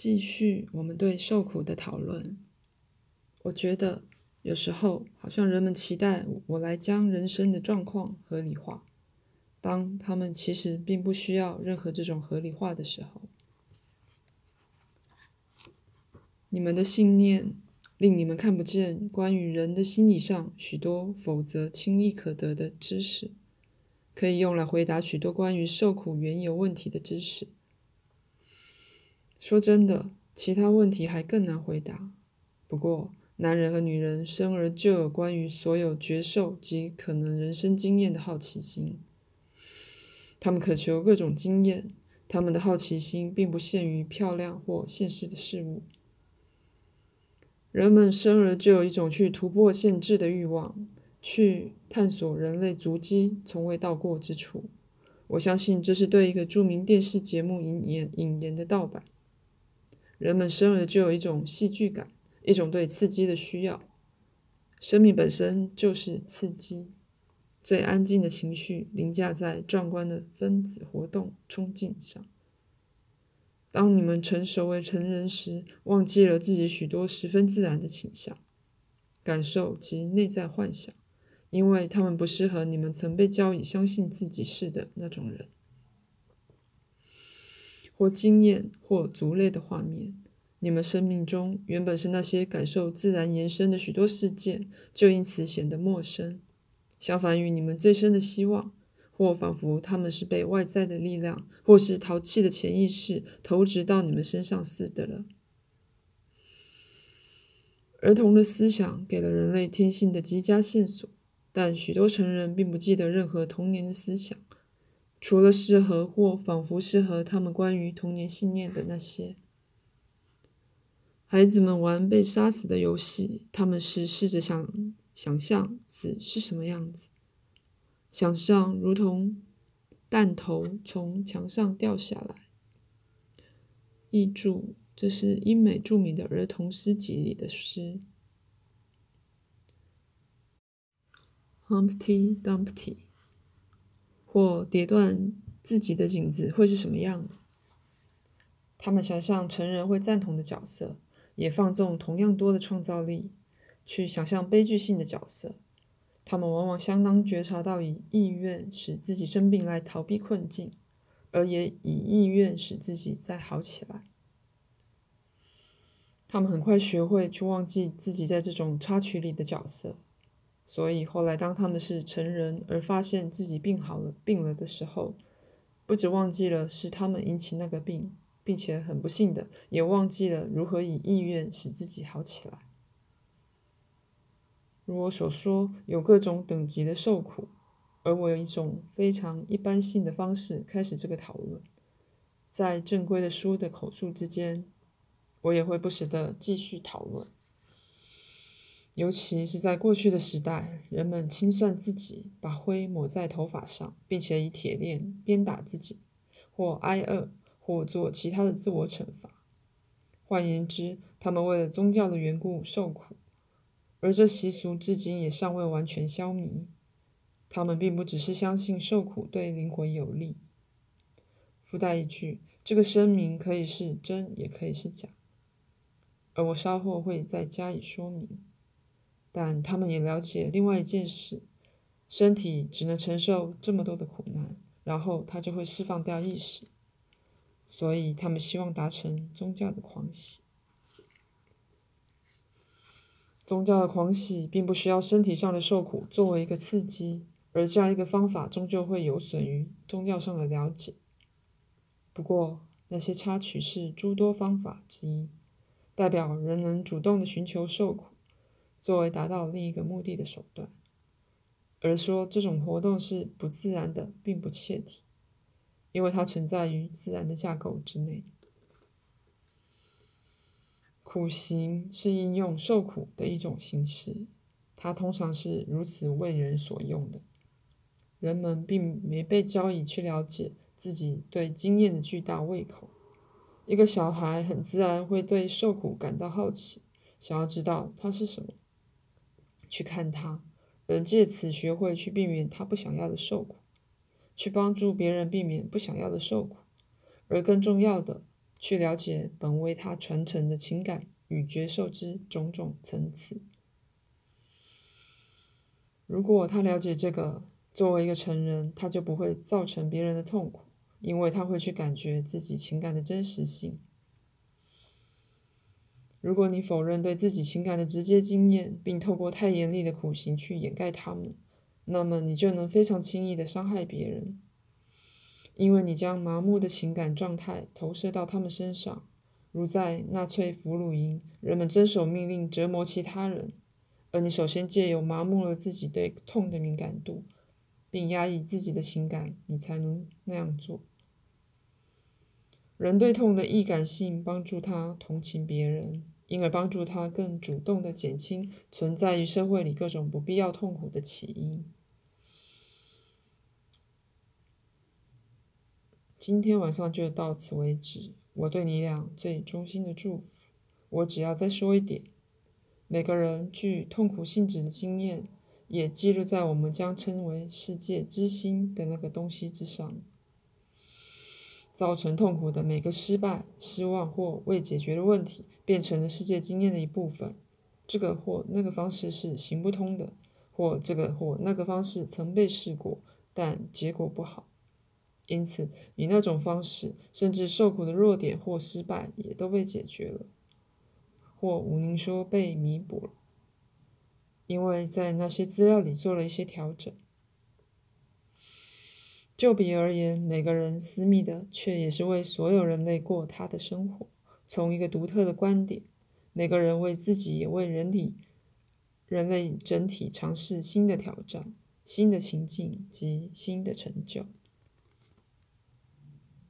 继续我们对受苦的讨论。我觉得有时候好像人们期待我来将人生的状况合理化，当他们其实并不需要任何这种合理化的时候。你们的信念令你们看不见关于人的心理上许多否则轻易可得的知识，可以用来回答许多关于受苦缘由问题的知识。说真的，其他问题还更难回答。不过，男人和女人生而就有关于所有觉受及可能人生经验的好奇心。他们渴求各种经验，他们的好奇心并不限于漂亮或现实的事物。人们生而就有一种去突破限制的欲望，去探索人类足迹从未到过之处。我相信这是对一个著名电视节目引言引言的盗版。人们生而就有一种戏剧感，一种对刺激的需要。生命本身就是刺激。最安静的情绪凌驾在壮观的分子活动冲劲上。当你们成熟为成人时，忘记了自己许多十分自然的倾向、感受及内在幻想，因为他们不适合你们曾被教以相信自己是的那种人。或经验，或族类的画面，你们生命中原本是那些感受自然延伸的许多事件，就因此显得陌生。相反于你们最深的希望，或仿佛他们是被外在的力量，或是淘气的潜意识投掷到你们身上似的了。儿童的思想给了人类天性的极佳线索，但许多成人并不记得任何童年的思想。除了适合或仿佛适合他们关于童年信念的那些，孩子们玩被杀死的游戏，他们是试着想想象死是什么样子，想象如同弹头从墙上掉下来。译注：这是英美著名的儿童诗集里的诗。Humpty Dumpty。或跌断自己的颈子会是什么样子？他们想象成人会赞同的角色，也放纵同样多的创造力去想象悲剧性的角色。他们往往相当觉察到以意愿使自己生病来逃避困境，而也以意愿使自己再好起来。他们很快学会去忘记自己在这种插曲里的角色。所以后来，当他们是成人而发现自己病好了、病了的时候，不止忘记了是他们引起那个病，并且很不幸的也忘记了如何以意愿使自己好起来。如我所说，有各种等级的受苦，而我有一种非常一般性的方式开始这个讨论。在正规的书的口述之间，我也会不时的继续讨论。尤其是在过去的时代，人们清算自己，把灰抹在头发上，并且以铁链鞭打自己，或挨饿，或做其他的自我惩罚。换言之，他们为了宗教的缘故受苦，而这习俗至今也尚未完全消弭。他们并不只是相信受苦对灵魂有利。附带一句，这个声明可以是真，也可以是假，而我稍后会再加以说明。但他们也了解另外一件事：身体只能承受这么多的苦难，然后它就会释放掉意识。所以他们希望达成宗教的狂喜。宗教的狂喜并不需要身体上的受苦作为一个刺激，而这样一个方法终究会有损于宗教上的了解。不过，那些插曲是诸多方法之一，代表人能主动的寻求受苦。作为达到另一个目的的手段，而说这种活动是不自然的，并不切题，因为它存在于自然的架构之内。苦行是应用受苦的一种形式，它通常是如此为人所用的。人们并没被教以去了解自己对经验的巨大胃口。一个小孩很自然会对受苦感到好奇，想要知道它是什么。去看他，而借此学会去避免他不想要的受苦，去帮助别人避免不想要的受苦，而更重要的，去了解本为他传承的情感与觉受之种种层次。如果他了解这个，作为一个成人，他就不会造成别人的痛苦，因为他会去感觉自己情感的真实性。如果你否认对自己情感的直接经验，并透过太严厉的苦行去掩盖它们，那么你就能非常轻易地伤害别人，因为你将麻木的情感状态投射到他们身上，如在纳粹俘虏营，人们遵守命令折磨其他人。而你首先借由麻木了自己对痛的敏感度，并压抑自己的情感，你才能那样做。人对痛的易感性帮助他同情别人，因而帮助他更主动地减轻存在于社会里各种不必要痛苦的起因。今天晚上就到此为止。我对你俩最衷心的祝福。我只要再说一点。每个人具痛苦性质的经验，也记录在我们将称为世界之心的那个东西之上。造成痛苦的每个失败、失望或未解决的问题，变成了世界经验的一部分。这个或那个方式是行不通的，或这个或那个方式曾被试过，但结果不好。因此，以那种方式，甚至受苦的弱点或失败，也都被解决了。或无宁说被弥补了，因为在那些资料里做了一些调整。就比而言，每个人私密的，却也是为所有人类过他的生活，从一个独特的观点。每个人为自己，也为人体、人类整体尝试新的挑战、新的情境及新的成就。